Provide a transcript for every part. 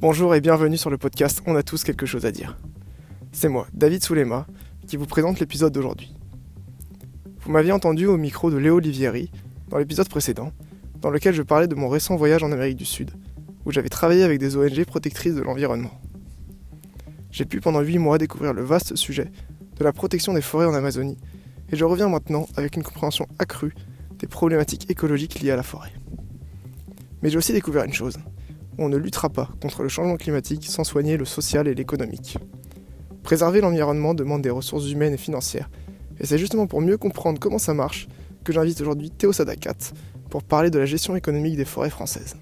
Bonjour et bienvenue sur le podcast On a tous quelque chose à dire. C'est moi, David Soulema, qui vous présente l'épisode d'aujourd'hui. Vous m'aviez entendu au micro de Léo Olivieri dans l'épisode précédent, dans lequel je parlais de mon récent voyage en Amérique du Sud, où j'avais travaillé avec des ONG protectrices de l'environnement. J'ai pu pendant 8 mois découvrir le vaste sujet de la protection des forêts en Amazonie, et je reviens maintenant avec une compréhension accrue des problématiques écologiques liées à la forêt. Mais j'ai aussi découvert une chose. On ne luttera pas contre le changement climatique sans soigner le social et l'économique. Préserver l'environnement demande des ressources humaines et financières, et c'est justement pour mieux comprendre comment ça marche que j'invite aujourd'hui Théo Sadakat pour parler de la gestion économique des forêts françaises.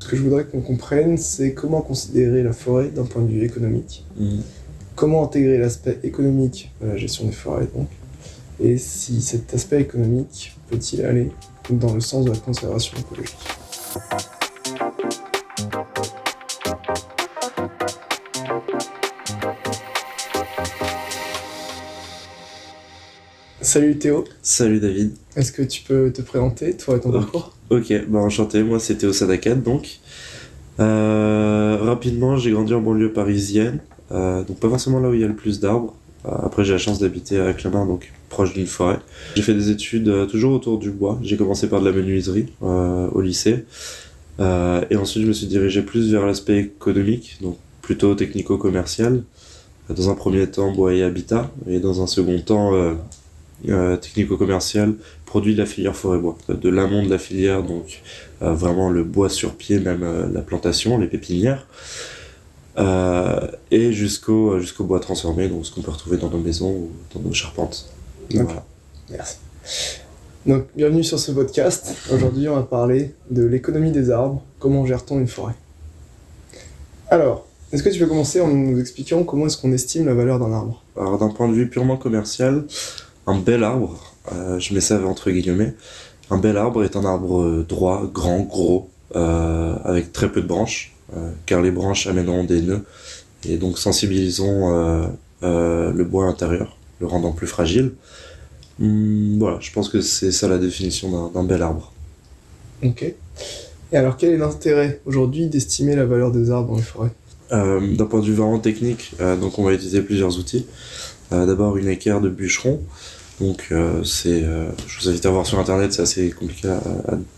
Ce que je voudrais qu'on comprenne, c'est comment considérer la forêt d'un point de vue économique, Mm. comment intégrer l'aspect économique à la gestion des forêts donc, et si cet aspect économique peut-il aller dans le sens de la conservation écologique. Salut Théo, Salut David. est-ce que tu peux te présenter, toi et ton parcours? Ok, bah enchanté, moi c'était au Sadakat donc. Euh, rapidement, j'ai grandi en banlieue parisienne, euh, donc pas forcément là où il y a le plus d'arbres. Euh, après, j'ai la chance d'habiter à Clamart, donc proche d'une forêt. J'ai fait des études euh, toujours autour du bois. J'ai commencé par de la menuiserie euh, au lycée. Et ensuite, je me suis dirigé plus vers l'aspect économique, donc plutôt technico-commercial. Dans un premier temps, bois et habitat, et dans un second temps, technico-commercial, produit de la filière forêt-bois, de l'amont de la filière, donc vraiment le bois sur pied, même la plantation, les pépinières, euh, et jusqu'au jusqu'au bois transformé, donc ce qu'on peut retrouver dans nos maisons ou dans nos charpentes. Ok. Voilà. Merci. Donc, bienvenue sur ce podcast. Aujourd'hui, on va parler de l'économie des arbres. Comment gère-t-on une forêt? Alors, est-ce que tu peux commencer en nous expliquant comment est-ce qu'on estime la valeur d'un arbre? Alors d'un point de vue purement commercial, un bel arbre, euh, je mets ça entre guillemets, un bel arbre est un arbre euh, droit, grand, gros, euh, avec très peu de branches, euh, car les branches amèneront des nœuds, et donc sensibilisons euh, euh, le bois intérieur, le rendant plus fragile. Hum, voilà, je pense que c'est ça la définition d'un- bel arbre. Ok. Et alors, quel est l'intérêt aujourd'hui d'estimer la valeur des arbres dans les forêts? Euh, D'un point de vue vraiment technique, euh, donc on va utiliser plusieurs outils. Euh, D'abord une équerre de bûcheron. Donc euh, c'est, euh, je vous invite à voir sur internet, c'est assez compliqué à,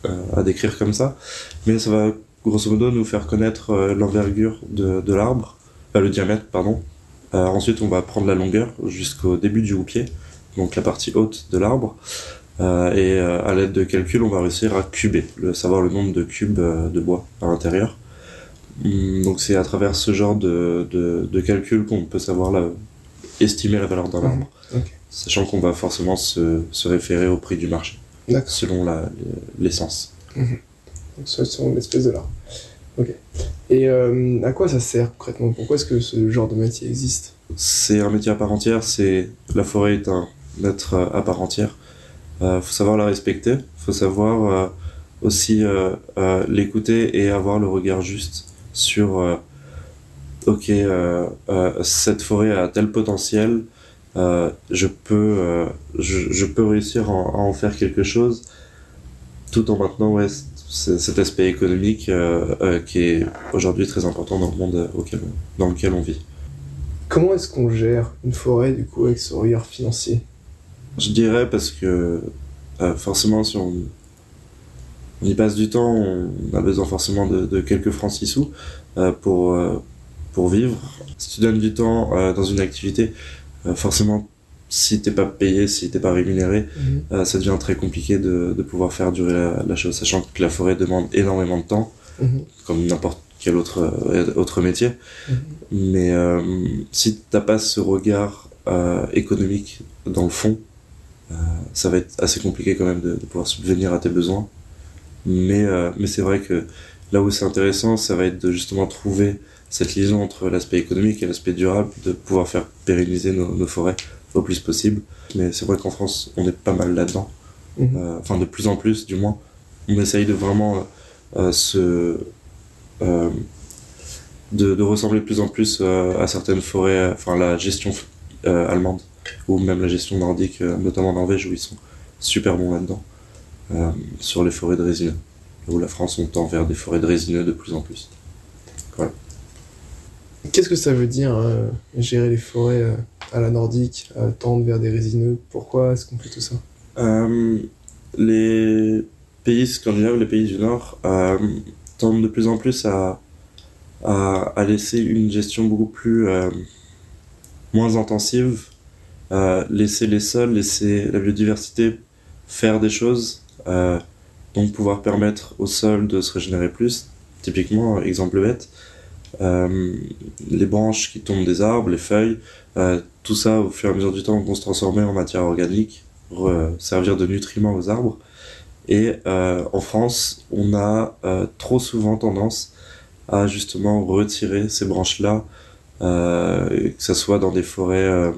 à- à décrire comme ça, mais ça va grosso modo nous faire connaître euh, l'envergure de, de l'arbre, euh, le diamètre pardon. Euh, ensuite on va prendre la longueur jusqu'au début du houppier, donc la partie haute de l'arbre, Euh, et euh, à l'aide de calculs on va réussir à cuber, le, savoir le nombre de cubes euh, de bois à l'intérieur. Hum, Donc c'est à travers ce genre de, de, de calcul qu'on peut savoir la, estimer la valeur d'un Mhm, arbre. Sachant qu'on va forcément se, se référer au prix du marché, selon la- l'essence. Donc, ça, c'est une espèce de l'arbre. Ok. Et euh, à quoi ça sert concrètement? Pourquoi est-ce que ce genre de métier existe? C'est un métier à part entière, c'est la forêt est un être euh, à part entière. Euh, faut savoir la respecter, faut savoir aussi l'écouter et avoir le regard juste sur ok cette forêt a tel potentiel, je peux je, peux réussir à en, à en faire quelque chose tout en maintenant ouais, cet aspect économique euh, euh, qui est aujourd'hui très important dans le monde auquel on- dans lequel on vit. Comment est-ce qu'on gère une forêt du coup avec ce regard financier? Je dirais parce que euh, forcément, si on, on y passe du temps, on a besoin forcément de, de quelques francs six sous euh, pour, euh, pour vivre. Si tu donnes du temps euh, dans une activité, euh, forcément, si t'es pas payé, si t'es pas rémunéré, euh, ça devient très compliqué de, de pouvoir faire durer la, la chose, sachant que la forêt demande énormément de temps, Mhm. comme n'importe quel autre, euh, autre métier. Mhm. Mais euh, si t'as pas ce regard euh, économique dans le fond, ça va être assez compliqué quand même de, de pouvoir subvenir à tes besoins. Mais, mais c'est vrai que là où c'est intéressant, ça va être de justement trouver cette liaison entre l'aspect économique et l'aspect durable, de pouvoir faire pérenniser nos, nos forêts au plus possible. Mais c'est vrai qu'en France, on est pas mal là-dedans. Mhm. Euh, enfin, de plus en plus, du moins. On essaye de vraiment euh, se. euh, de, de ressembler de plus en plus à certaines forêts, enfin la gestion allemande, ou même la gestion nordique, notamment en Norvège, où ils sont super bons là-dedans, euh, sur les forêts de résine. où la France, on tend vers des forêts de résineux de plus en plus. Qu'est-ce que ça veut dire euh, gérer les forêts euh, à la nordique, à tendre vers des résineux? Pourquoi est-ce qu'on fait tout ça? Euh, les pays scandinaves, les pays du Nord, euh, tendent de plus en plus à, à, laisser une gestion beaucoup plus euh, moins intensive, euh, laisser les sols, laisser la biodiversité faire des choses, euh, donc pouvoir permettre au sol de se régénérer plus. Typiquement, exemple bête, euh, les branches qui tombent des arbres, les feuilles, euh, tout ça au fur et à mesure du temps vont se transformer en matière organique, euh, servir de nutriments aux arbres. Et euh, en France, on a euh, trop souvent tendance à justement retirer ces branches-là, euh, que ce soit dans des forêts euh,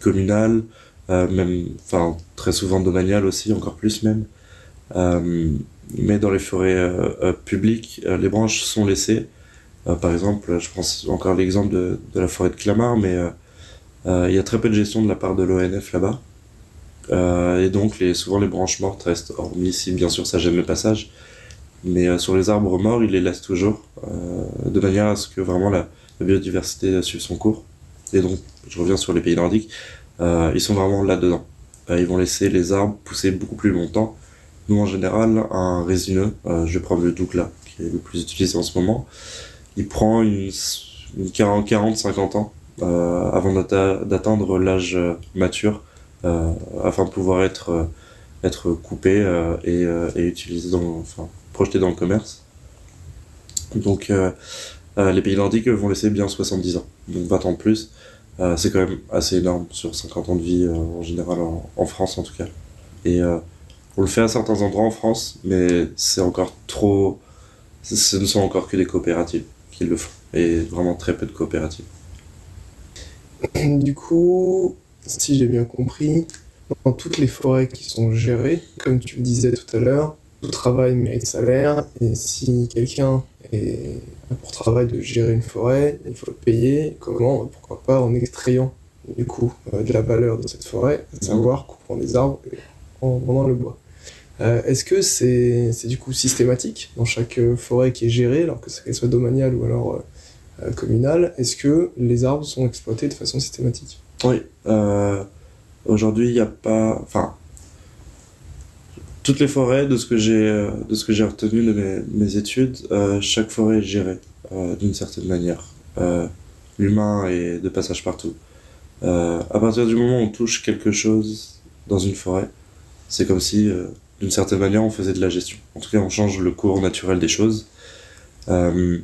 communales, euh, même, enfin très souvent domaniales aussi, encore plus même. Euh, mais dans les forêts euh, euh, publiques, euh, les branches sont laissées. Euh, par exemple, je pense encore l'exemple de, de la forêt de Clamart, mais euh, euh, il y a très peu de gestion de la part de l'ONF là-bas. Et donc, les, souvent, les branches mortes restent, hormis si bien sûr ça gêne le passage. Mais sur les arbres morts, ils les laissent toujours, de manière à ce que vraiment la, la biodiversité suive son cours. Et donc, je reviens sur les pays nordiques, ils sont vraiment là-dedans. Ils vont laisser les arbres pousser beaucoup plus longtemps. Nous, en général, un résineux, je vais prendre le Douglas, qui est le plus utilisé en ce moment, il prend une, une 40-50 ans euh, avant d'atteindre l'âge euh, mature, euh, afin de pouvoir être, coupé et, utilisé dans, enfin, projeté dans le commerce. Donc, les pays nordiques vont laisser bien 70 ans, donc 20 ans de plus. C'est quand même assez énorme sur 50 ans de vie en général, en, en France en tout cas. Et on le fait à certains endroits en France, mais c'est encore trop. Ce ne sont encore que des coopératives qui le font, et vraiment très peu de coopératives. Du coup, si j'ai bien compris, dans toutes les forêts qui sont gérées, comme tu le disais tout à l'heure, tout travail mérite salaire, et si quelqu'un a pour travail de gérer une forêt, il faut le payer. Comment Pourquoi pas en extrayant du coup euh, de la valeur de cette forêt, à savoir coupant des arbres et en vendant le bois. Euh, Est-ce que c'est du coup systématique dans chaque euh, forêt qui est gérée, alors que qu'elle soit domaniale ou alors euh, communale? Est-ce que les arbres sont exploités de façon systématique? Oui, aujourd'hui, il n'y a pas. Enfin, toutes les forêts, de ce que j'ai retenu de mes, mes études, chaque forêt est gérée d'une certaine manière. L'humain est de passage partout. À partir du moment où on touche quelque chose dans une forêt, c'est comme si, d'une certaine manière, on faisait de la gestion. En tout cas, on change le cours naturel des choses. Euh,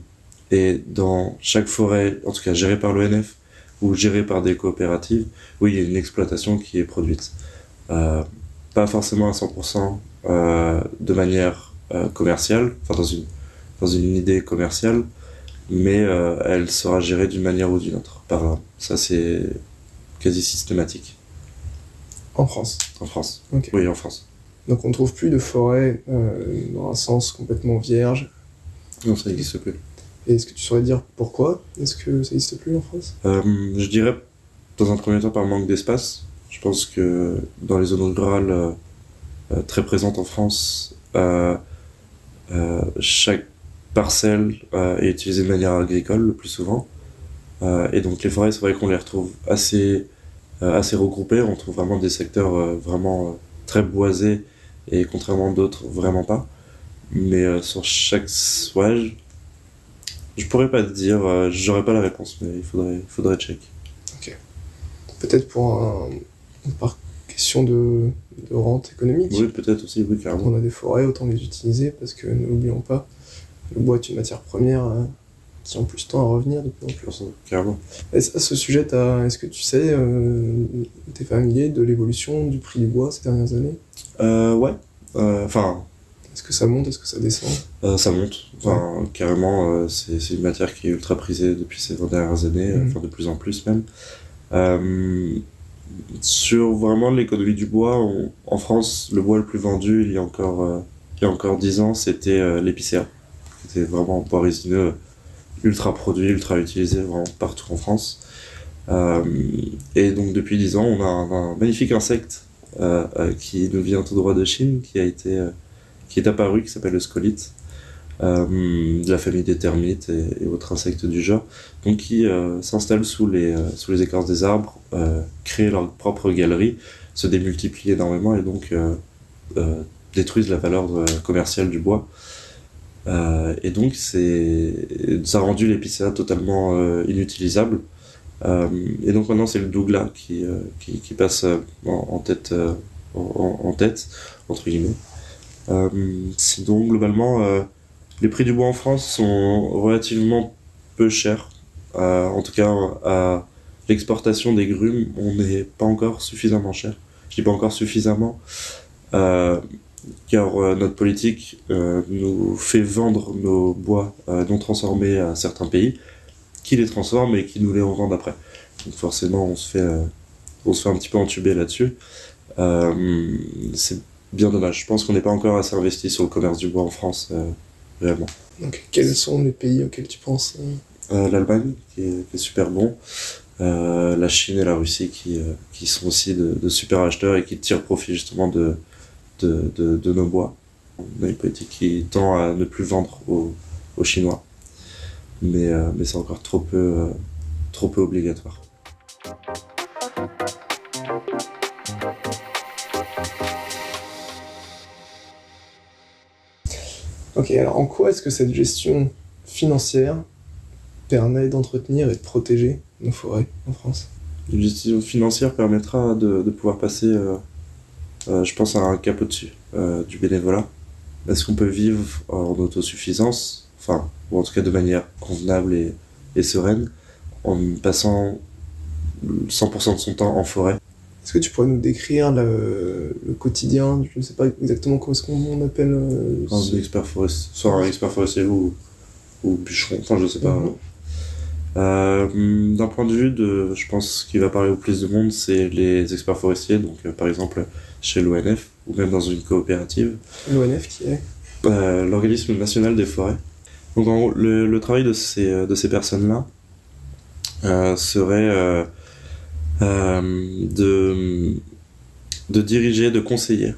et dans chaque forêt, en tout cas gérée par l'ONF, ou gérée par des coopératives, oui, il y a une exploitation qui est produite. Euh, pas forcément à 100% euh, de manière commerciale, enfin dans une, dans une idée commerciale, mais elle sera gérée d'une manière ou d'une autre. Par. Ça, c'est quasi systématique en France en France. Ok. Oui, en France. Donc on ne trouve plus de forêt euh, dans un sens complètement vierge. Non, ça n'existe plus. Et est-ce que tu saurais dire pourquoi Est-ce que ça n'existe plus en France? Euh, je dirais, dans un premier temps, par manque d'espace. Je pense que dans les zones rurales euh, très présentes en France, chaque parcelle est utilisée de manière agricole le plus souvent. Et donc les forêts, c'est vrai qu'on les retrouve assez, assez regroupées. On trouve vraiment des secteurs vraiment très boisés et contrairement à d'autres, vraiment pas. Mais euh, sur chaque... Ouais, je, pourrais pas te dire, euh, j'aurais pas la réponse, mais il faudrait, il faudrait check. Peut-être pour un, par question de, de rente économique. Oui, peut-être aussi, oui, carrément. On a des forêts, autant les utiliser parce que n'oublions pas, le bois est une matière première euh, qui en plus tend à revenir de plus en plus. Carrément. Et ça, ce sujet, est-ce que tu sais, euh, t'es familier de l'évolution du prix du bois ces dernières années? Euh, ouais. Euh, Enfin, Est-ce que ça monte? Est-ce que ça descend? euh, ça monte. Enfin, carrément, euh, c'est une matière qui est ultra prisée depuis ces 20 dernières années, Mhm. enfin de plus en plus même. Sur vraiment l'économie du bois, on- en France, le bois le plus vendu il y a encore, il y a encore 10 ans, c'était l'épicéa. C'était vraiment un bois résineux ultra produit, ultra utilisé vraiment partout en France. Euh, et donc depuis 10 ans, on a un, magnifique insecte euh, euh, qui nous vient tout droit de Chine, qui a été, qui est apparu, qui s'appelle le scolite, de la famille des termites et, autres insectes du genre, donc qui s'installent sous les, sous les écorces des arbres, créent leur propre galerie, se démultiplient énormément et donc détruisent la valeur commerciale du bois. Euh, et donc, ça a rendu l'épicéa totalement euh, inutilisable. Euh, et donc maintenant, c'est le Douglas qui, qui, qui, passe en, tête, en, tête, entre guillemets. sinon, globalement, les prix du bois en France sont relativement peu chers. en tout cas, à l'exportation des grumes, on n'est pas encore suffisamment cher. Je dis pas encore suffisamment. Car euh, notre politique euh, nous fait vendre nos bois euh, non transformés à certains pays, qui les transforment et qui nous les revendent après. Donc forcément, on se fait, on se fait un petit peu entuber là-dessus. c'est bien dommage. Je pense qu'on n'est pas encore assez investi sur le commerce du bois en France, réellement. Donc, quels sont les pays auxquels tu penses L'Allemagne, qui, est, super bon. la Chine et la Russie, qui, qui sont aussi de, de, super acheteurs et qui tirent profit justement de, de, nos bois. On a une politique qui tend à ne plus vendre aux, Chinois. Mais, euh, mais c'est encore trop peu, euh, trop peu obligatoire. Ok, alors en quoi est-ce que cette gestion financière permet d'entretenir et de protéger nos forêts en France? Une gestion financière permettra de, pouvoir passer euh, euh, je pense à un cap au-dessus euh, du bénévolat. Est-ce qu'on peut vivre en autosuffisance, enfin, ou en tout cas de manière convenable et, et sereine, en passant 100% de son temps en forêt? Est-ce que tu pourrais nous décrire le, le quotidien? Je ne sais pas exactement comment est-ce qu'on appelle. Euh, un expert forestier, soit un expert forestier ou, ou bûcheron, enfin je sais pas. Mhm. Euh, D'un point de vue de, je pense, ce qui va parler au plus de monde, c'est les experts forestiers. Donc, euh, par exemple, chez l'ONF ou même dans une coopérative. L'ONF qui est euh, L'organisme national des forêts. Donc le, le, travail de ces, de ces personnes-là euh, serait euh, euh, de, de diriger, de conseiller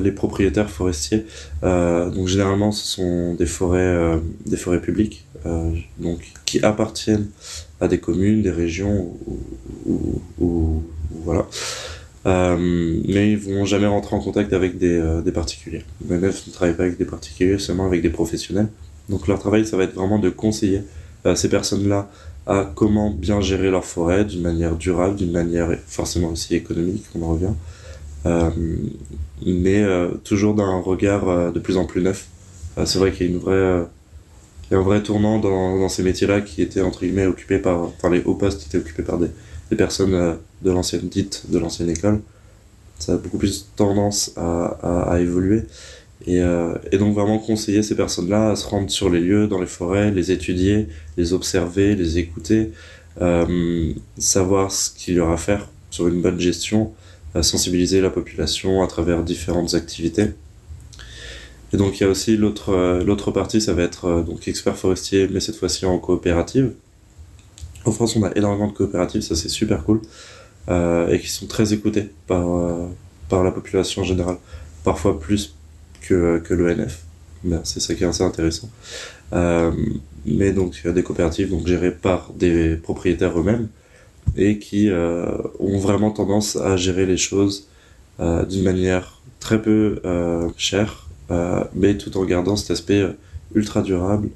les propriétaires forestiers. donc généralement ce sont des forêts, des forêts publiques donc, qui appartiennent à des communes, des régions ou, ou voilà. Euh, mais ils vont jamais rentrer en contact avec des, euh, des particuliers. Ne travaille pas avec des particuliers, seulement avec des professionnels. Donc leur travail, ça va être vraiment de conseiller euh, ces personnes-là à comment bien gérer leur forêt d'une manière durable, d'une manière forcément aussi économique, on en revient, euh, mais toujours d'un regard de plus en plus neuf. c'est vrai qu'il y a une vraie, il y a un vrai tournant dans, dans ces métiers-là qui étaient entre guillemets occupés par, enfin les hauts postes étaient occupés par des, personnes euh, de l'ancienne dite, de l'ancienne école. Ça a beaucoup plus tendance à, évoluer. Et, euh, et, donc vraiment conseiller ces personnes-là à se rendre sur les lieux, dans les forêts, les étudier, les observer, les écouter, euh, savoir ce qu'il y aura à faire sur une bonne gestion, sensibiliser la population à travers différentes activités. Et donc il y a aussi l'autre l'autre partie, ça va être donc expert forestier, mais cette fois-ci en coopérative. En France, on a énormément de coopératives, ça c'est super cool, euh, et qui sont très écoutées par, euh, par la population en général, parfois plus que, que l'ONF. C'est ça qui est assez intéressant. Euh, mais donc, des coopératives donc, gérées par des propriétaires eux-mêmes et qui euh, ont vraiment tendance à gérer les choses euh, d'une manière très peu euh, chère, mais tout en gardant cet aspect ultra durable,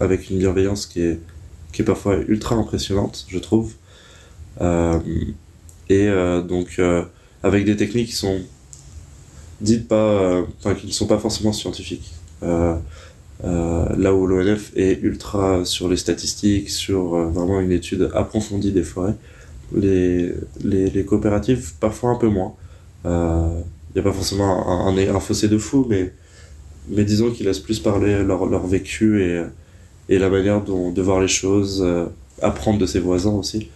avec une bienveillance qui est qui est parfois ultra impressionnante, je trouve. Euh, et euh, donc, euh, avec des techniques qui sont dites pas, enfin, qui ne sont pas forcément scientifiques. là où l'ONF est ultra sur les statistiques, sur vraiment une étude approfondie des forêts, les, les, coopératives, parfois un peu moins. Il n'y a pas forcément un, un, un, fossé de fou, mais, mais disons qu'ils laissent plus parler leur, leur vécu et, et la manière dont, de voir les choses, euh, apprendre de ses voisins aussi,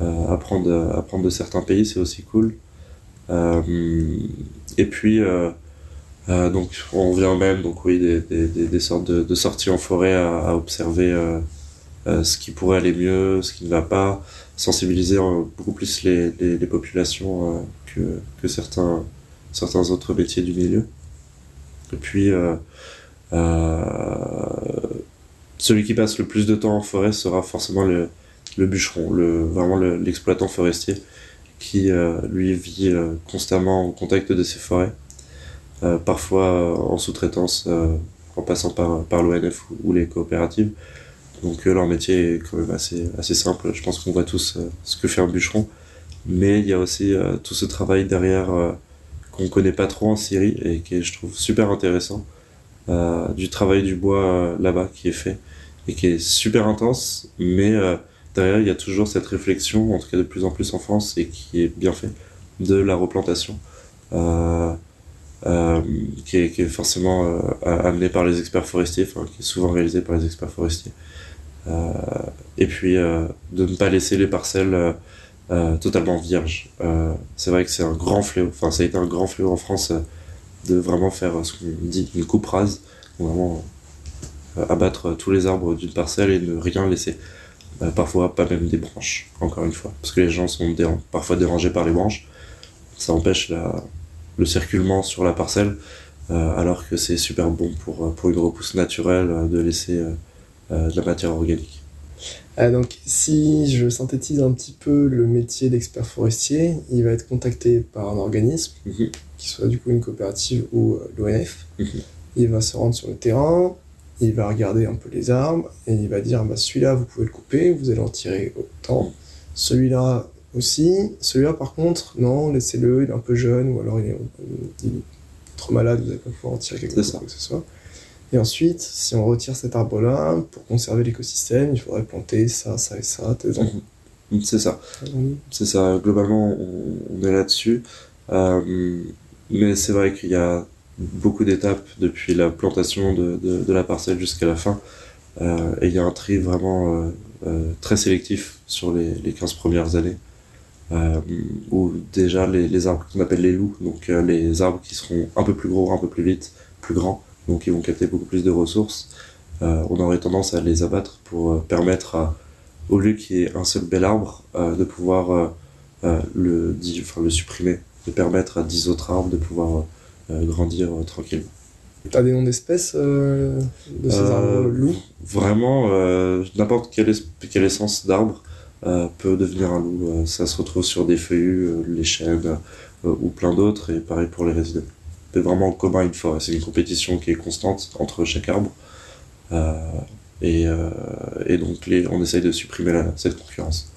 euh, apprendre, apprendre de certains pays, c'est aussi cool. Euh, et puis, donc, on vient même, donc oui, des, des, des sortes de, de, sorties en forêt à, à observer ce qui pourrait aller mieux, ce qui ne va pas, sensibiliser beaucoup plus les, les, les populations que, que certains, certains autres métiers du milieu. Et puis, celui qui passe le plus de temps en forêt sera forcément le, bûcheron, le, vraiment l'exploitant forestier qui lui vit constamment au contact de ces forêts, parfois en sous-traitance en passant par, par l'ONF ou, les coopératives. Donc leur métier est quand même assez, assez simple. Je pense qu'on voit tous ce que fait un bûcheron. Mais il y a aussi tout ce travail derrière qu'on connaît pas trop en Syrie et qui est, je trouve, super intéressant. Euh, du travail du bois euh, là-bas qui est fait et qui est super intense, mais euh, derrière il y a toujours cette réflexion, en tout cas de plus en plus en France, et qui est bien fait, de la replantation, qui est, qui, est, forcément amenée par les experts forestiers, enfin qui est souvent réalisée par les experts forestiers. et puis de ne pas laisser les parcelles euh, totalement vierge. Euh, c'est vrai que c'est un grand fléau, enfin ça a été un grand fléau en France euh, de vraiment faire ce qu'on dit une coupe rase, vraiment abattre tous les arbres d'une parcelle et ne rien laisser. parfois pas même des branches, encore une fois, parce que les gens sont parfois dérangés par les branches. Ça empêche le circulement sur la parcelle, alors que c'est super bon pour, pour une repousse naturelle de laisser de la matière organique. Euh, donc, si je synthétise un petit peu le métier d'expert forestier, il va être contacté par un organisme, mhm. qui soit du coup une coopérative ou euh, l'ONF. Mhm. Il va se rendre sur le terrain, il va regarder un peu les arbres et il va dire bah, celui-là, vous pouvez le couper, vous allez en tirer autant. Mhm. Celui-là aussi. Celui-là, par contre, non, laissez-le, il est un peu jeune ou alors il est, trop malade, vous n'allez pas pouvoir en tirer quelque chose que ce soit. Et ensuite, si on retire cet arbre-là, pour conserver l'écosystème, il faudrait planter ça, ça et ça, mhm. C'est ça. C'est ça. Globalement, on, est là-dessus. Euh, mais c'est vrai qu'il y a beaucoup d'étapes depuis la plantation de, de, la parcelle jusqu'à la fin. Euh, et il y a un tri vraiment euh, très sélectif sur les, les 15 premières années. où déjà les, les arbres qu'on appelle les loups, donc les arbres qui seront un peu plus gros, un peu plus vite, plus grands, donc ils vont capter beaucoup plus de ressources. Euh, on aurait tendance à les abattre pour euh, permettre à, au lieu qu'il y ait un seul bel arbre, euh, de pouvoir le, enfin, le supprimer, de permettre à 10 autres arbres de pouvoir grandir tranquillement. T'as des noms d'espèces de ces arbres loups? Vraiment, n'importe quelle, quelle, essence d'arbre peut devenir un loup. ça se retrouve sur des feuillus, les chênes ou plein d'autres, et pareil pour les résidus vraiment commun une forêt. C'est une compétition qui est constante entre chaque arbre. Euh, et, euh, et, donc les, on essaye de supprimer cette concurrence.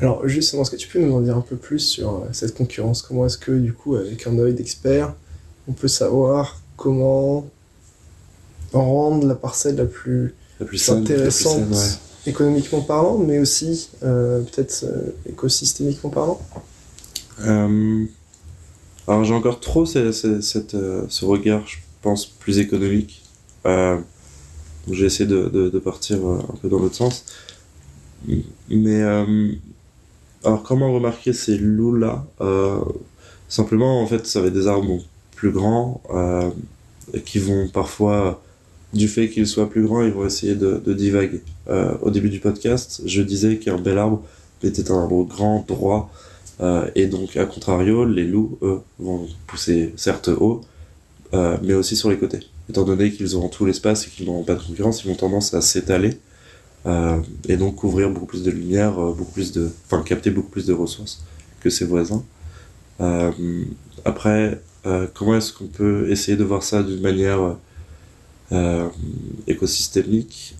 Alors justement, est-ce que tu peux nous en dire un peu plus sur euh, cette concurrence? Comment est-ce que du coup, avec un œil d'expert, on peut savoir comment rendre la parcelle la plus, la plus intéressante économiquement parlant, mais aussi peut-être écosystémiquement parlant? Alors j'ai encore trop euh, ce regard, je pense, plus économique. Euh, j'ai essayé de, de, partir euh, un peu dans l'autre sens. Mais alors comment remarquer ces loups-là? Simplement, en fait, ça va être des arbres plus grands qui vont parfois, du fait qu'ils soient plus grands, ils vont essayer de, de divaguer. au début du podcast, je disais qu'un bel arbre était un arbre grand, droit, euh, et donc, à contrario, les loups, eux, vont pousser certes haut, euh, mais aussi sur les côtés. Étant donné qu'ils auront tout l'espace et qu'ils n'auront pas de concurrence, ils vont tendance à s'étaler euh, et donc couvrir beaucoup plus de lumière, beaucoup plus de, enfin capter beaucoup plus de ressources que ses voisins. après, comment est-ce qu'on peut essayer de voir ça d'une manière écosystémique?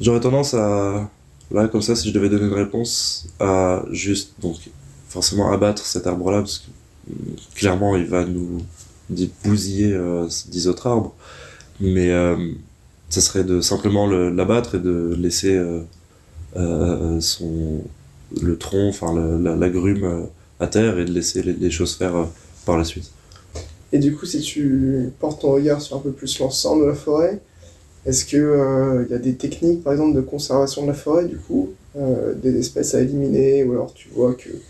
J'aurais tendance à Là, comme ça, si je devais donner une réponse à juste, donc, forcément abattre cet arbre-là, parce que clairement, il va nous bousiller euh, 10 autres arbres, mais euh, ça serait de simplement l'abattre et de laisser euh, euh, son, le tronc, enfin la, la, grume à terre et de laisser les, les choses faire par la suite. Et du coup, si tu portes ton regard sur un peu plus l'ensemble de la forêt, est-ce qu'il euh, y a des techniques, par exemple, de conservation de la forêt, du coup, euh, des espèces à éliminer, ou alors tu vois qu'il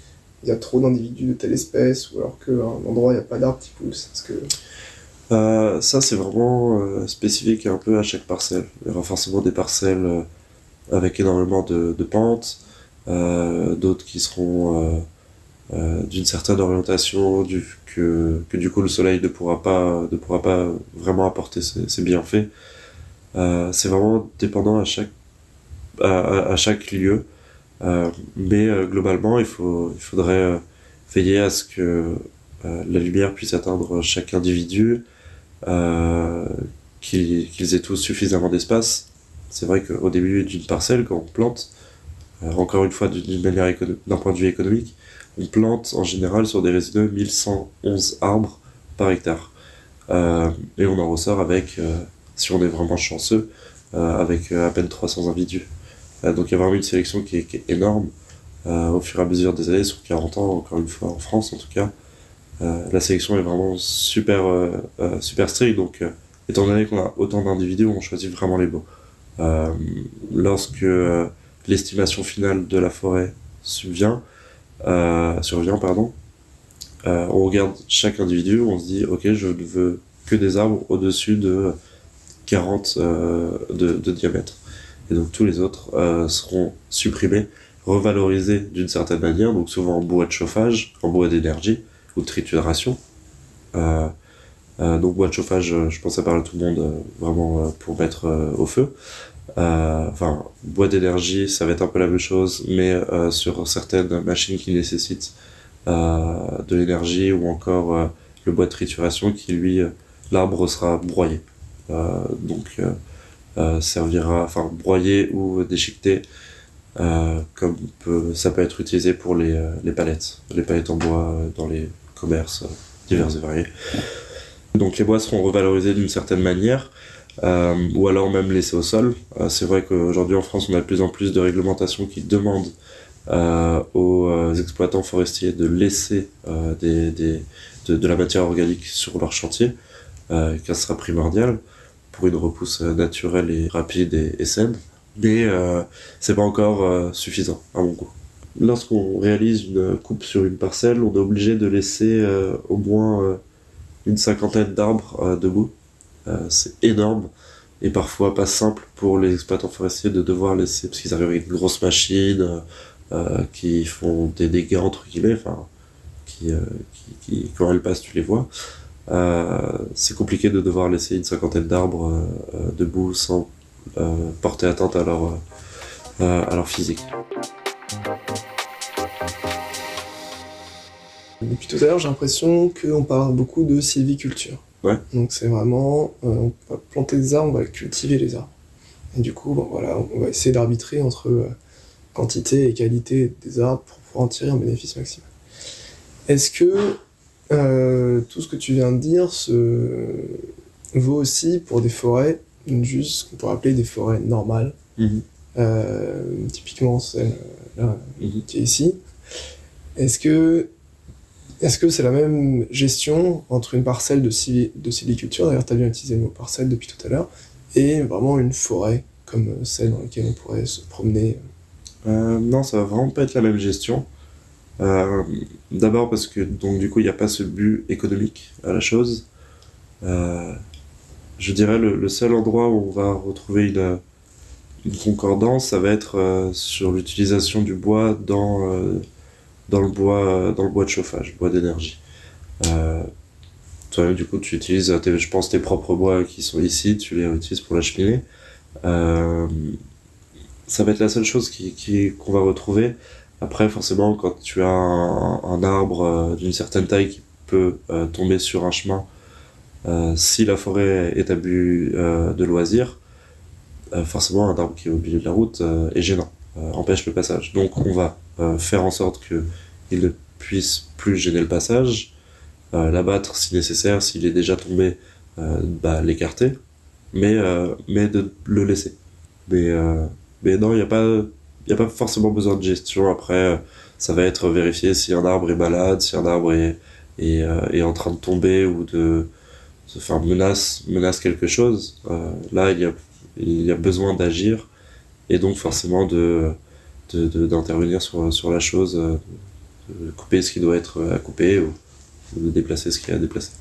y a trop d'individus de telle espèce, ou alors qu'à un endroit, il n'y a pas d'arbres qui poussent que... Euh, ça, c'est vraiment spécifique un peu à chaque parcelle. Il y aura forcément des parcelles avec énormément de, de pentes, d'autres qui seront d'une certaine orientation, que, du coup le soleil ne pourra pas vraiment apporter ses, bienfaits. C'est vraiment dépendant à chaque, à, chaque lieu. mais globalement, il, faut, il faudrait veiller à ce que la lumière puisse atteindre chaque individu, qu'ils aient tous suffisamment d'espace. C'est vrai qu'au début d'une parcelle, quand on plante, euh, encore une fois d'un point de vue économique, on plante en général sur des résidus 1111 arbres par hectare. Euh, et on en ressort avec, euh, si on est vraiment chanceux, avec à peine 300 individus. donc il y a vraiment une sélection qui est, énorme au fur et à mesure des années, sur 40 ans, encore une fois, en France en tout cas. la sélection est vraiment super, super stricte, donc étant donné qu'on a autant d'individus, on choisit vraiment les beaux. lorsque l'estimation finale de la forêt subvient, euh, survient, pardon, euh, on regarde chaque individu, on se dit, ok, je ne veux que des arbres au-dessus de 40 euh, de, diamètre. Et donc tous les autres seront supprimés, revalorisés d'une certaine manière, donc souvent en bois de chauffage, en bois d'énergie ou de trituration. donc bois de chauffage, je pense à parler à tout le monde vraiment pour mettre au feu. Euh, enfin, bois d'énergie, ça va être un peu la même chose, mais euh, sur certaines machines qui nécessitent euh, de l'énergie ou encore le bois de trituration qui, lui, l'arbre sera broyé. Donc, servira, enfin, broyé ou déchiqueté, comme ça peut être utilisé pour les, les palettes, les palettes en bois dans les commerces divers et variés. Donc les bois seront revalorisés d'une certaine manière, euh, ou alors même laisser au sol. Euh, c'est vrai qu'aujourd'hui en France, on a de plus en plus de réglementations qui demandent euh, aux exploitants forestiers de laisser des, de, la matière organique sur leur chantier, car ce sera primordial pour une repousse naturelle et rapide et, saine. Mais c'est pas encore suffisant à mon goût. Lorsqu'on réalise une coupe sur une parcelle, on est obligé de laisser au moins une cinquantaine d'arbres debout euh, c'est énorme et parfois pas simple pour les exploitants forestiers de devoir laisser, parce qu'ils arrivent avec une grosse machine, euh, qui font des dégâts entre guillemets, enfin, qui, euh, qui, qui, quand elles passent, tu les vois. C'est compliqué de devoir laisser une cinquantaine d'arbres debout sans porter atteinte à leur, à leur physique. Depuis tout à l'heure, j'ai l'impression qu'on parle beaucoup de sylviculture. Donc c'est vraiment, euh, on va planter des arbres, on va cultiver les arbres. Et du coup, bon, voilà, on va essayer d'arbitrer entre euh, quantité et qualité des arbres pour pouvoir en tirer un bénéfice maximal. Est-ce que euh, tout ce que tu viens de dire se... vaut aussi pour des forêts, juste qu'on pourrait appeler des forêts normales, mhm. typiquement celle là, mhm. qui est ici Est-ce que est-ce que c'est la même gestion entre une parcelle de, de siliculture, d'ailleurs tu as bien utilisé le mot parcelle depuis tout à l'heure, et vraiment une forêt comme celle dans laquelle on pourrait se promener? Euh, Non, ça va vraiment pas être la même gestion. Euh, d'abord parce que donc du coup il n'y a pas ce but économique à la chose. Euh, je dirais le, le, seul endroit où on va retrouver une, concordance, ça va être sur l'utilisation du bois dans dans le bois, dans le bois de chauffage, bois d'énergie. Euh, toi, du coup, tu utilises, je pense, tes propres bois qui sont ici, tu les utilises pour la cheminée. Euh, ça va être la seule chose qui, qu'on va retrouver. Après, forcément, quand tu as un, arbre euh, d'une certaine taille qui peut euh, tomber sur un chemin, euh, si la forêt est à but de loisir, forcément, un arbre qui est au milieu de la route est gênant, empêche le passage. Donc, on va faire en sorte qu'il ne puisse plus gêner le passage, l'abattre si nécessaire, s'il est déjà tombé, bah, l'écarter, mais, mais de le laisser. Mais, mais non, il n'y a, pas, a pas forcément besoin de gestion. Après, ça va être vérifier si un arbre est malade, si un arbre est, est, est en train de tomber ou de faire menace, menace quelque chose. là, il y a, y a besoin d'agir et donc forcément de, d'intervenir sur, sur la chose, euh, de couper ce qui doit être à couper ou de déplacer ce qui est à déplacer.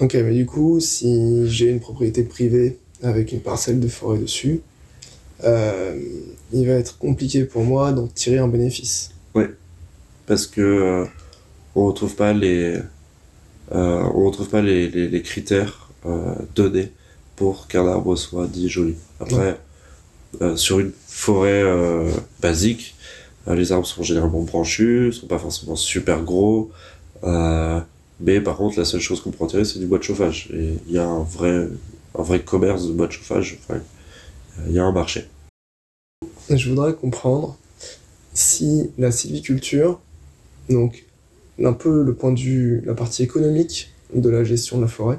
Ok, mais du coup, si j'ai une propriété privée avec une parcelle de forêt dessus, euh, il va être compliqué pour moi d'en tirer un bénéfice. Ouais. parce que on retrouve pas les on retrouve pas les, les, critères donnés pour qu'un arbre soit dit joli. Après, sur une forêt basique, les arbres sont généralement branchus, sont pas forcément super gros. mais par contre, la seule chose qu'on peut en tirer, c'est du bois de chauffage. Et il y a un vrai, un vrai commerce de bois de chauffage. Enfin, il y a un marché. Je voudrais comprendre si la sylviculture, donc un peu le point de vue, la partie économique de la gestion de la forêt,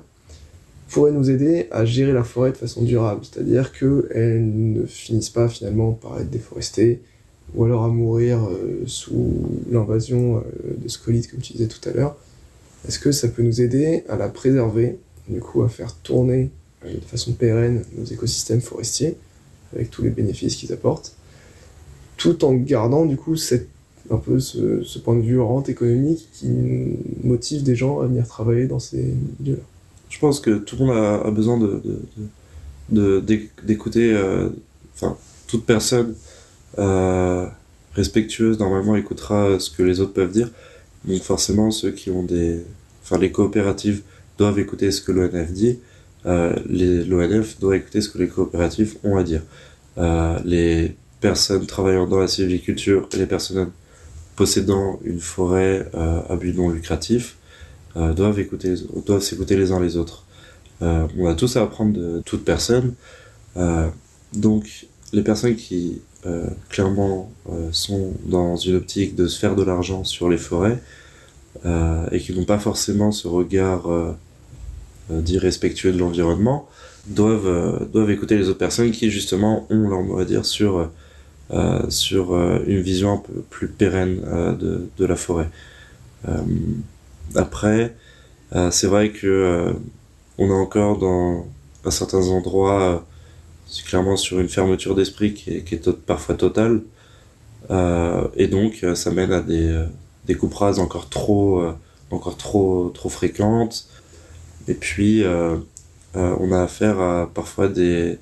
pourrait nous aider à gérer la forêt de façon durable, c'est-à-dire qu'elle ne finisse pas finalement par être déforestée, ou alors à mourir euh, sous l'invasion euh, de scolites, comme tu disais tout à l'heure. Est-ce que ça peut nous aider à la préserver, du coup à faire tourner euh, de façon pérenne nos écosystèmes forestiers, avec tous les bénéfices qu'ils apportent, tout en gardant du coup cette, un peu ce, point de vue rente économique qui motive des gens à venir travailler dans ces milieux-là. Je pense que tout le monde a, besoin de, d'écouter, euh, toute personne euh, respectueuse normalement écoutera ce que les autres peuvent dire. Donc forcément, ceux qui ont des, enfin, les coopératives doivent écouter ce que l'ONF dit. Euh, L'ONF doit écouter ce que les coopératives ont à dire. les personnes travaillant dans la sylviculture et les personnes possédant une forêt euh, à but non lucratif euh, doivent écouter, doivent s'écouter les uns les autres. Euh, on a tous à apprendre de toute personne. donc, les personnes qui clairement sont dans une optique de se faire de l'argent sur les forêts et qui n'ont pas forcément ce regard d'irrespectueux de l'environnement doivent doivent écouter les autres personnes qui justement ont leur mot à dire sur euh, euh, une vision un peu plus pérenne euh, de, la forêt. après, c'est vrai que on est encore dans certains endroits, c'est clairement sur une fermeture d'esprit qui est, parfois totale. et donc, ça mène à des, des encore trop fréquentes. Et puis, on a affaire à parfois des,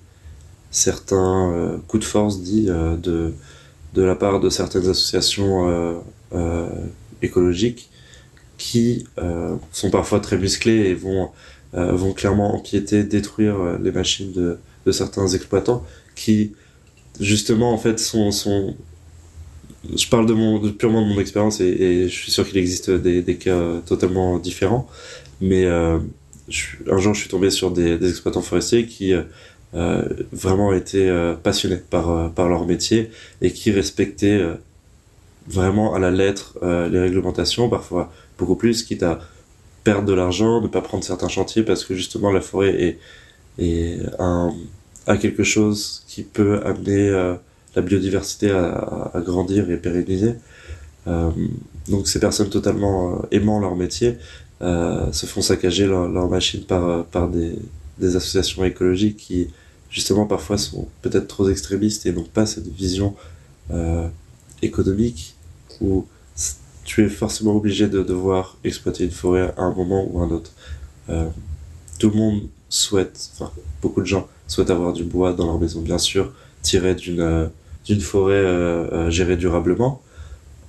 certains euh, coups de force dits euh, de, de la part de certaines associations euh, écologiques qui sont parfois très musclées et vont, vont clairement empiéter, détruire les machines de, de certains exploitants qui justement en fait sont, sont je parle de mon purement de mon expérience et, je suis sûr qu'il existe des, des, cas totalement différents mais un jour je suis tombé sur des, exploitants forestiers qui euh, vraiment été euh, passionnés par, euh, par leur métier et qui respectaient vraiment à la lettre les réglementations, parfois beaucoup plus, quitte à perdre de l'argent, ne pas prendre certains chantiers parce que justement la forêt est, est un, quelque chose qui peut amener la biodiversité à, à, grandir et pérenniser. Donc ces personnes totalement aimant leur métier se font saccager leur, leur machine par, par des, associations écologiques qui, justement, parfois sont peut-être trop extrémistes et n'ont pas cette vision euh, économique où tu es forcément obligé de devoir exploiter une forêt à un moment ou à un autre. Euh, tout le monde souhaite, enfin, beaucoup de gens souhaitent avoir du bois dans leur maison, bien sûr, tiré d'une euh, forêt euh, euh, gérée durablement.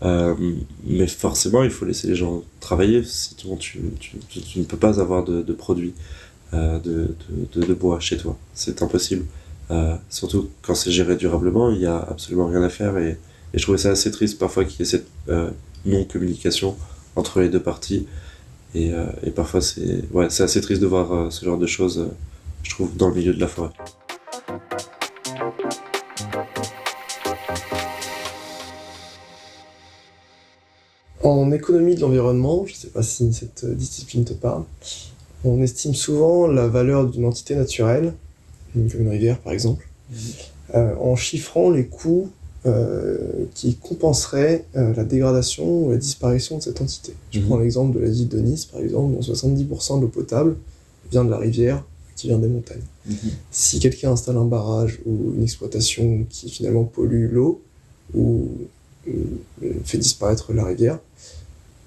Mais forcément, il faut laisser les gens travailler, sinon tu, tu, tu, ne peux pas avoir de, de produits. Euh, de, de, de, bois chez toi. C'est impossible. Euh, surtout quand c'est géré durablement, il n'y a absolument rien à faire. Et, et je trouvais ça assez triste parfois qu'il y ait cette euh, non-communication entre les deux parties. Et, et parfois, c'est ouais, assez triste de voir ce genre de choses, je trouve, dans le milieu de la forêt. En économie de l'environnement, je ne sais pas si cette discipline te parle, on estime souvent la valeur d'une entité naturelle, comme une rivière par exemple, mhm. euh, en chiffrant les coûts euh, qui compenseraient euh, la dégradation ou la disparition de cette entité. Je mhm. prends l'exemple de la ville de Nice, par exemple, dont 70% de l'eau potable vient de la rivière qui vient des montagnes. Mhm. Si quelqu'un installe un barrage ou une exploitation qui finalement pollue l'eau ou fait disparaître la rivière,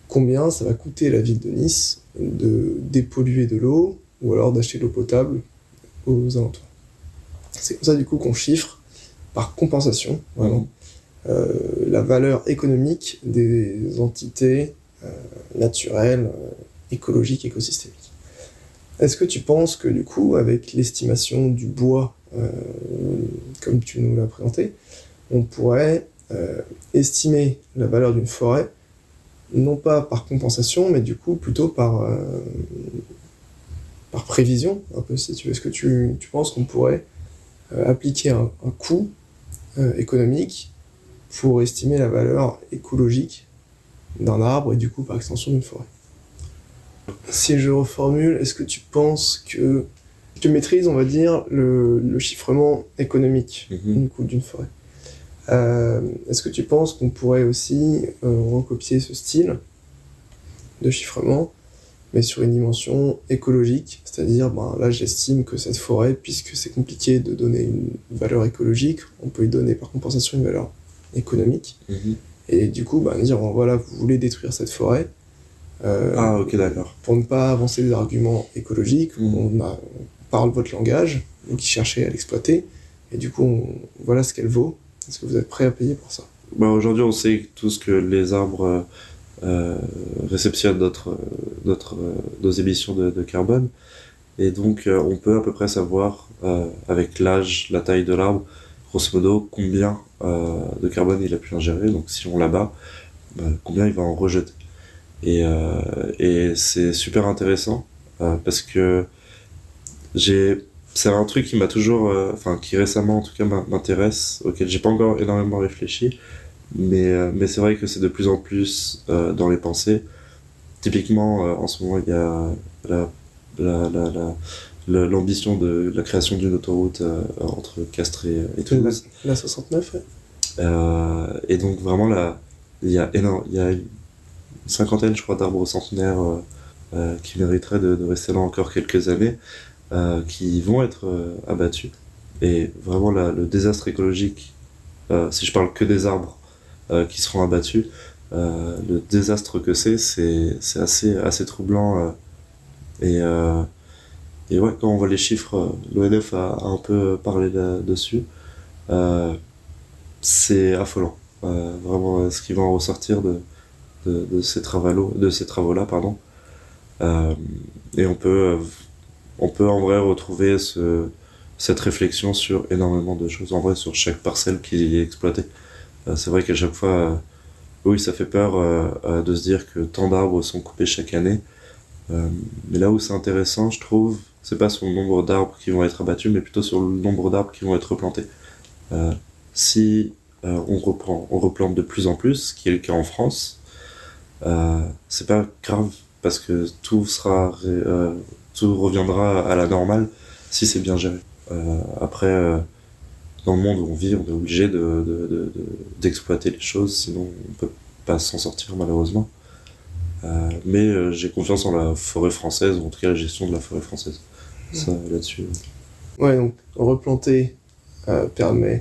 combien ça va coûter la ville de Nice de dépolluer de l'eau ou alors d'acheter de l'eau potable aux alentours? C'est comme ça du coup qu'on chiffre par compensation, vraiment, la valeur économique des entités naturelles, écologiques, écosystémiques. Est-ce que tu penses que du coup, avec l'estimation du bois, comme tu nous l'as présenté, on pourrait estimer la valeur d'une forêt non pas par compensation, mais du coup plutôt par, euh, par prévision, un peu si tu veux. Est-ce que tu, tu penses qu'on pourrait euh, appliquer un, coût euh, économique pour estimer la valeur écologique d'un arbre et du coup par extension d'une forêt? Si je reformule, est-ce que tu penses que tu maîtrises, on va dire, le, le chiffrement économique mm-hmm. du d'une forêt? euh, est-ce que tu penses qu'on pourrait aussi euh, recopier ce style de chiffrement, mais sur une dimension écologique? C'est-à-dire, ben, là j'estime que cette forêt, puisque c'est compliqué de donner une valeur écologique, on peut lui donner par compensation une valeur économique. Mhm. Et du coup, ben, dire, voilà, vous voulez détruire cette forêt. Euh, ah, ok, d'accord. Pour ne pas avancer des arguments écologiques, mhm. on, a, parle votre langage, donc qui cherchez à l'exploiter, et du coup, voilà ce qu'elle vaut. Est-ce que vous êtes prêt à payer pour ça? Bah, Aujourd'hui, on sait tout ce que les arbres euh, réceptionnent notre, notre, euh, nos émissions de, carbone. Et donc, euh, on peut à peu près savoir, euh, avec l'âge, la taille de l'arbre, grosso modo, combien de carbone il a pu ingérer. Donc, si on l'abat, bah, combien il va en rejeter. Et, et c'est super intéressant parce que j'ai c'est un truc qui m'a toujours, euh, enfin qui récemment en tout cas m'intéresse, auquel j'ai pas encore énormément réfléchi, mais, euh, mais c'est vrai que c'est de plus en plus euh, dans les pensées. Typiquement, en ce moment, il y a la, la, la, l'ambition de la création d'une autoroute entre Castres et, Toulouse. La, 69, et donc vraiment, il y a énorme, il y a une cinquantaine, je crois, d'arbres centenaires qui mériteraient de, de, rester là encore quelques années. Euh, qui vont être euh, abattus. Et vraiment, le désastre écologique, euh, si je parle que des arbres qui seront abattus, le désastre que c'est, c'est assez, assez troublant. et, et ouais, quand on voit les chiffres, l'ONF a, un peu parlé là-dessus, c'est affolant. vraiment, ce qui va ressortir de, de, de ces travaux-là, travaux pardon. et on peut on peut en vrai retrouver ce, cette réflexion sur énormément de choses, en vrai sur chaque parcelle qui est exploitée. Euh, c'est vrai qu'à chaque fois, euh, oui, ça fait peur euh, de se dire que tant d'arbres sont coupés chaque année. mais là où c'est intéressant, je trouve, c'est pas sur le nombre d'arbres qui vont être abattus, mais plutôt sur le nombre d'arbres qui vont être replantés. si on replante de plus en plus, ce qui est le cas en France, c'est pas grave parce que tout sera tout reviendra à la normale si c'est bien géré. Euh, après, euh, dans le monde où on vit, on est obligé d'exploiter de, les choses, sinon on peut pas s'en sortir malheureusement. Euh, mais j'ai confiance en la forêt française, ou en tout cas la gestion de la forêt française. Ça, là-dessus. Ouais, donc replanter permet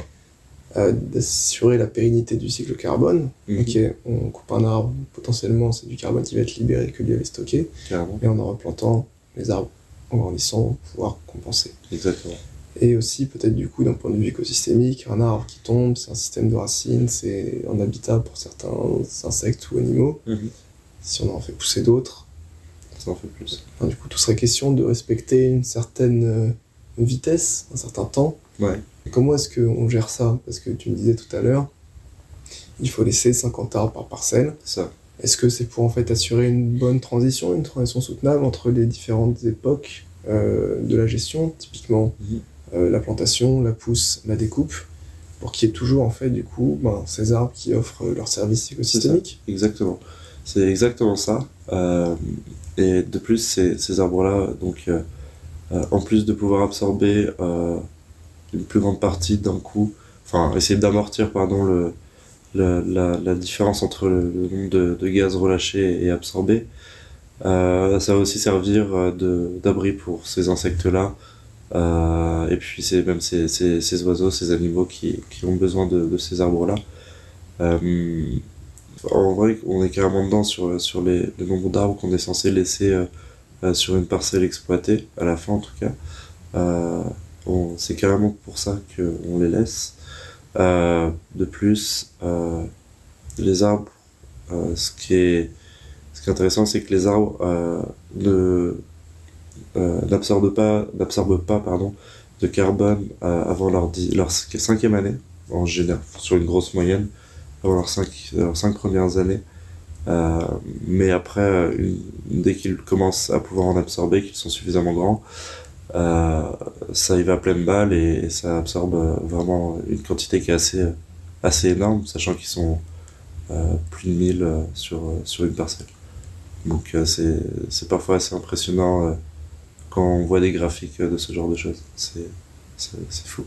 d'assurer la pérennité du cycle carbone. Ok, on coupe un arbre, potentiellement c'est du carbone qui va être libéré que lui avait stocké. Et en en replantant, les arbres en grandissant pouvoir compenser. Exactement. Et aussi peut-être du coup d'un point de vue écosystémique, un arbre qui tombe, c'est un système de racines, c'est un habitat pour certains insectes ou animaux. Mhm. Si on en fait pousser d'autres, ça en fait plus. du coup, tout serait question de respecter une certaine euh, vitesse, un certain temps. Ouais. comment est-ce qu'on gère ça? Parce que tu me disais tout à l'heure, il faut laisser 50 arbres par parcelle. Ça. Est-ce que c'est pour en fait assurer une bonne transition, une transition soutenable entre les différentes époques euh, de la gestion, typiquement mhm. euh, la plantation, la pousse, la découpe, pour qu'il y ait toujours en fait du coup ben, ces arbres qui offrent leur service écosystémique? Exactement. C'est exactement ça. Euh, et de plus, ces, ces arbres-là, donc en plus de pouvoir absorber une plus grande partie d'un coup, enfin essayer d'amortir pardon le la, la, différence entre le, nombre de, de, gaz relâchés et absorbés. Euh, ça va aussi servir euh, d'abri pour ces insectes-là. Euh, et puis c'est même ces, ces, ces, oiseaux, ces animaux qui, qui ont besoin de, de ces arbres-là. Euh, en vrai, on est carrément dedans sur, sur les, le nombre d'arbres qu'on est censé laisser euh, sur une parcelle exploitée, à la fin en tout cas. c'est carrément pour ça qu'on les laisse. De plus, les arbres, ce qui est ce qui est intéressant, c'est que les arbres n'absorbent pas, de carbone avant leur, leur cinquième année, en général, sur une grosse moyenne, avant leurs cinq, leurs cinq premières années. Euh, mais après, euh, dès qu'ils commencent à pouvoir en absorber, qu'ils sont suffisamment grands, euh, ça y va à pleine balle et, ça absorbe vraiment une quantité qui est assez, assez énorme, sachant qu'ils sont plus de 1000 sur, sur une parcelle. Donc c'est parfois assez impressionnant quand on voit des graphiques de ce genre de choses. C'est fou.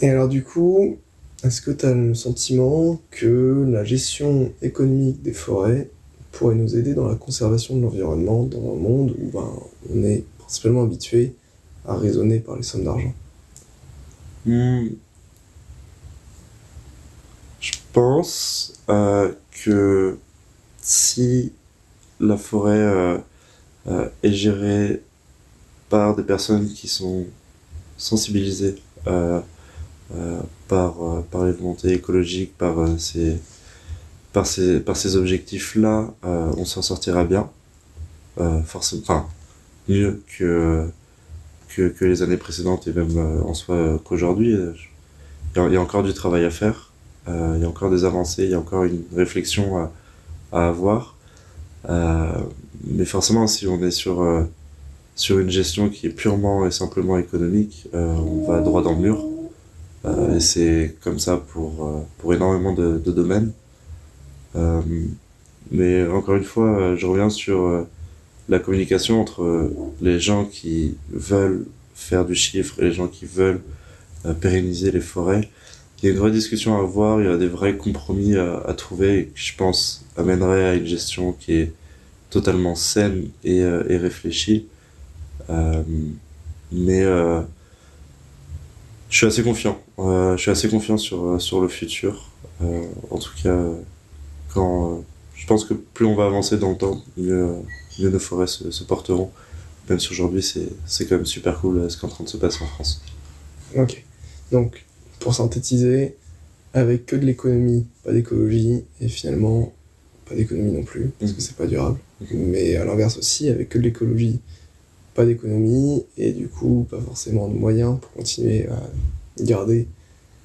Et alors du coup, est-ce que tu as le sentiment que la gestion économique des forêts pourrait nous aider dans la conservation de l'environnement dans un monde où ben, on est principalement habitué à raisonner par les sommes d'argent hmm. Je pense euh, que si la forêt euh, euh, est gérée par des personnes qui sont sensibilisées par, par les volontés écologiques, par ces, par ces, par ces objectifs-là, on s'en sortira bien. forcément, mieux que, que, les années précédentes et même en soi qu'aujourd'hui. Il y, a encore du travail à faire, il y a encore des avancées, il y a encore une réflexion à, à avoir. mais forcément, si on est sur, sur une gestion qui est purement et simplement économique, on va droit dans le mur. Euh, et c'est comme ça pour, euh, pour énormément de, domaines. Euh, mais encore une fois, je reviens sur la communication entre les gens qui veulent faire du chiffre et les gens qui veulent pérenniser les forêts. Il y a une vraie discussion à avoir, il y a des vrais compromis à, trouver et je pense, amènerait à une gestion qui est totalement saine et, et réfléchie. Euh, mais euh, je suis assez confiant. Euh, je suis assez confiant sur, euh, sur le futur. Euh, en tout cas, quand je pense que plus on va avancer dans le temps, mieux, mieux nos forêts se, se porteront. Même si aujourd'hui, c'est quand même super cool ce qui est en train de se passer en France. Ok. Donc, pour synthétiser, avec que de l'économie, pas d'écologie, et finalement, pas d'économie non plus, parce que mhm. c'est pas durable. Mais à l'inverse aussi, avec que de l'écologie, pas d'économie et du coup pas forcément de moyens pour continuer à garder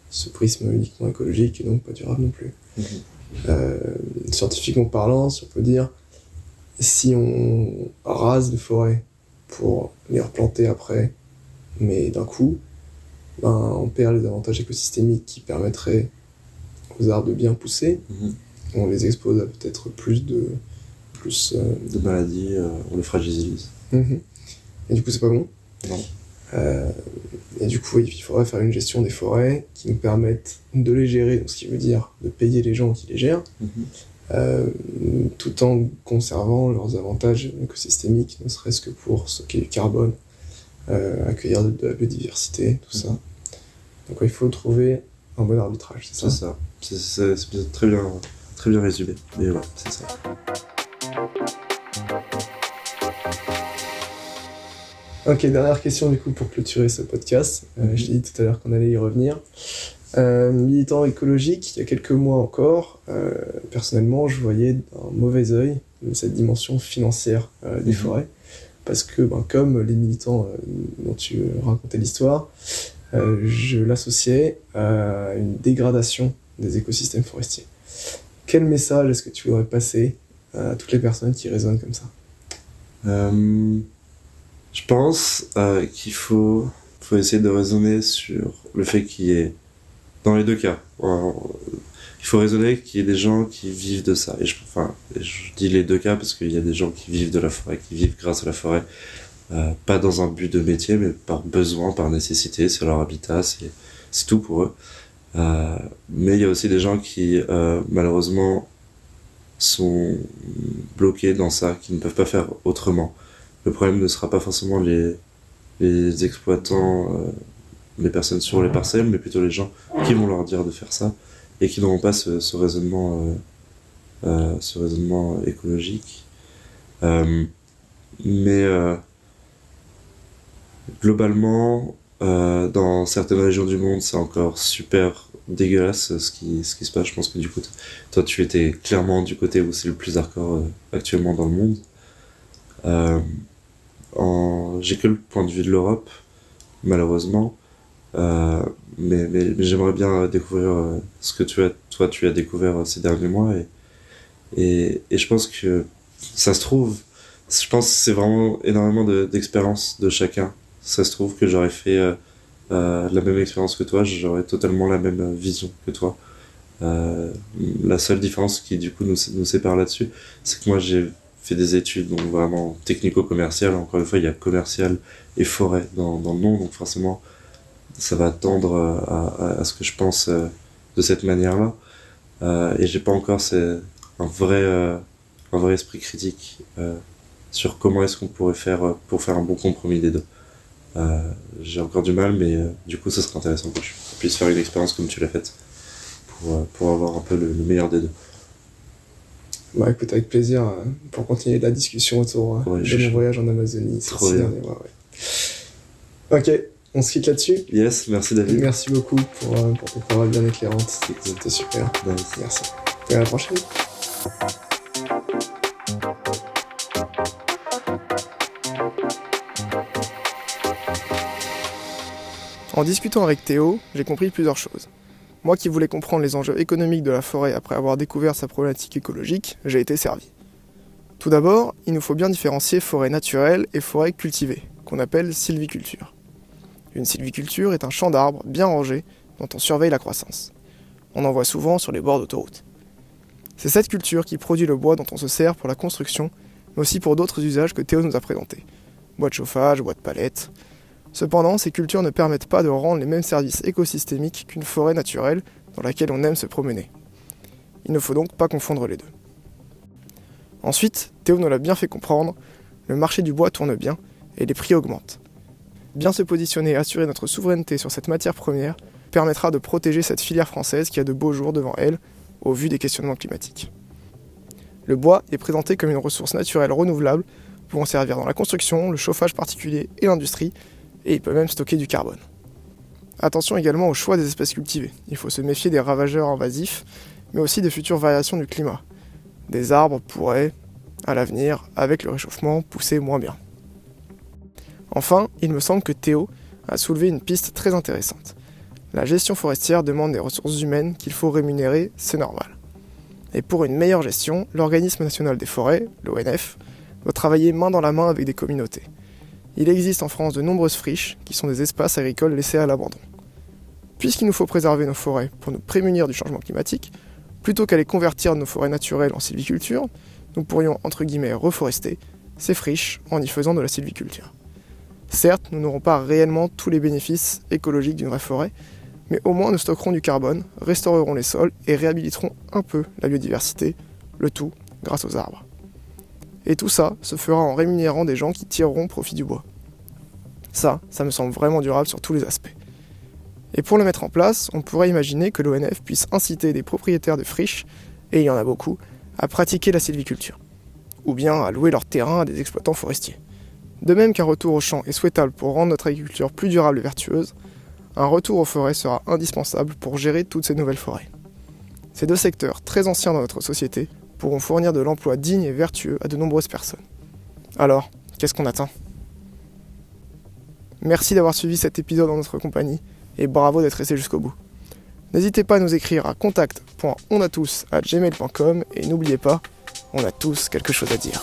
ce prisme uniquement écologique et donc pas durable non plus. Mhm. Euh, scientifiquement parlant, si on peut dire, si on rase les forêts pour les replanter après, mais d'un coup, ben, on perd les avantages écosystémiques qui permettraient aux arbres de bien pousser. Mhm. On les expose à peut-être plus de plus euh, de maladies, euh, on les fragilise. Mhm. Et du coup, c'est pas bon. Euh, et du coup, il faudrait faire une gestion des forêts qui nous permette de les gérer, donc ce qui veut dire de payer les gens qui les gèrent, mhm. Euh, tout en conservant leurs avantages écosystémiques, ne serait-ce que pour stocker du carbone, euh, accueillir de, la biodiversité, tout ça. Donc il faut trouver un bon arbitrage, c'est ça? C'est ça. C'est très bien, très bien résumé. Mais voilà, c'est ça. Ok, dernière question du coup pour clôturer ce podcast. Euh, je t'ai dit tout à l'heure qu'on allait y revenir. Euh, militant écologique, il y a quelques mois encore, euh, personnellement, je voyais d'un mauvais œil cette dimension financière des mhm. forêts. Parce que, ben, comme les militants dont tu racontais l'histoire, je l'associais à une dégradation des écosystèmes forestiers. Quel message est-ce que tu voudrais passer à toutes les personnes qui raisonnent comme ça? Je pense euh, qu'il faut, faut essayer de raisonner sur le fait qu'il y ait, dans les deux cas, euh, il faut raisonner qu'il y ait des gens qui vivent de ça. Et je, enfin, je dis les deux cas parce qu'il y a des gens qui vivent de la forêt, qui vivent grâce à la forêt, euh, pas dans un but de métier, mais par besoin, par nécessité, c'est leur habitat, c'est, c'est tout pour eux. Euh, mais il y a aussi des gens qui, euh, malheureusement, sont bloqués dans ça, qui ne peuvent pas faire autrement le problème ne sera pas forcément les, les exploitants, euh, les personnes sur les parcelles, mais plutôt les gens qui vont leur dire de faire ça et qui n'auront pas ce, ce raisonnement, euh, euh, ce raisonnement écologique. Euh, mais globalement, dans certaines régions du monde, c'est encore super dégueulasse ce qui, ce qui se passe. Je pense que du coup, toi, tu étais clairement du côté où c'est le plus hardcore euh, actuellement dans le monde. Euh, en... J'ai que le point de vue de l'Europe, malheureusement. Euh, mais, mais, j'aimerais bien découvrir euh, ce que tu as, toi, tu as découvert euh, ces derniers mois. Et, et, et je pense que ça se trouve, je pense que c'est vraiment énormément d'expérience de, chacun. Ça se trouve que j'aurais fait la même expérience que toi, j'aurais totalement la même vision que toi. La seule différence qui du coup nous, nous sépare là-dessus, c'est que moi j'ai fait des études donc vraiment technico-commerciales. Encore une fois, il y a commercial et forêt dans, dans le nom, donc forcément ça va tendre à, à, ce que je pense euh, de cette manière-là. Euh, et j'ai pas encore un vrai, euh, un vrai esprit critique sur comment est-ce qu'on pourrait faire pour faire un bon compromis des deux. j'ai encore du mal, mais du coup, ça serait intéressant que je puisse faire une expérience comme tu l'as faite pour, pour avoir un peu le, meilleur des deux. Bah écoute, avec plaisir pour continuer la discussion autour de mon voyage en Amazonie. Trop bien. Ok, on se quitte là-dessus Yes, merci David. Merci beaucoup pour, euh, pour tes paroles bien éclairantes. C'était super. Merci. Et à la prochaine. En discutant avec Théo, j'ai compris plusieurs choses. Moi qui voulais comprendre les enjeux économiques de la forêt après avoir découvert sa problématique écologique, j'ai été servi. Tout d'abord, il nous faut bien différencier forêt naturelle et forêt cultivée, qu'on appelle sylviculture. Une sylviculture est un champ d'arbres bien rangé dont on surveille la croissance. On en voit souvent sur les bords d'autoroute. C'est cette culture qui produit le bois dont on se sert pour la construction, mais aussi pour d'autres usages que Théo nous a présentés. Bois de chauffage, bois de palette. Cependant, ces cultures ne permettent pas de rendre les mêmes services écosystémiques qu'une forêt naturelle dans laquelle on aime se promener. Il ne faut donc pas confondre les deux. Ensuite, Théo nous l'a bien fait comprendre, le marché du bois tourne bien et les prix augmentent. Bien se positionner et assurer notre souveraineté sur cette matière première permettra de protéger cette filière française qui a de beaux jours devant elle au vu des questionnements climatiques. Le bois est présenté comme une ressource naturelle renouvelable pouvant servir dans la construction, le chauffage particulier et l'industrie, et il peut même stocker du carbone. Attention également au choix des espèces cultivées. Il faut se méfier des ravageurs invasifs, mais aussi des futures variations du climat. Des arbres pourraient, à l'avenir, avec le réchauffement, pousser moins bien. Enfin, il me semble que Théo a soulevé une piste très intéressante. La gestion forestière demande des ressources humaines qu'il faut rémunérer, c'est normal. Et pour une meilleure gestion, l'Organisme national des forêts, l'ONF, doit travailler main dans la main avec des communautés. Il existe en France de nombreuses friches qui sont des espaces agricoles laissés à l'abandon. Puisqu'il nous faut préserver nos forêts pour nous prémunir du changement climatique, plutôt qu'à les convertir nos forêts naturelles en sylviculture, nous pourrions entre guillemets reforester ces friches en y faisant de la sylviculture. Certes, nous n'aurons pas réellement tous les bénéfices écologiques d'une vraie forêt, mais au moins nous stockerons du carbone, restaurerons les sols et réhabiliterons un peu la biodiversité, le tout grâce aux arbres. Et tout ça se fera en rémunérant des gens qui tireront profit du bois. Ça, ça me semble vraiment durable sur tous les aspects. Et pour le mettre en place, on pourrait imaginer que l'ONF puisse inciter des propriétaires de friches, et il y en a beaucoup, à pratiquer la sylviculture, ou bien à louer leur terrain à des exploitants forestiers. De même qu'un retour au champ est souhaitable pour rendre notre agriculture plus durable et vertueuse, un retour aux forêts sera indispensable pour gérer toutes ces nouvelles forêts. Ces deux secteurs, très anciens dans notre société, pourront fournir de l'emploi digne et vertueux à de nombreuses personnes. Alors, qu'est-ce qu'on attend? Merci d'avoir suivi cet épisode en notre compagnie et bravo d'être resté jusqu'au bout. N'hésitez pas à nous écrire à contact.onatous.gmail.com et n'oubliez pas, on a tous quelque chose à dire.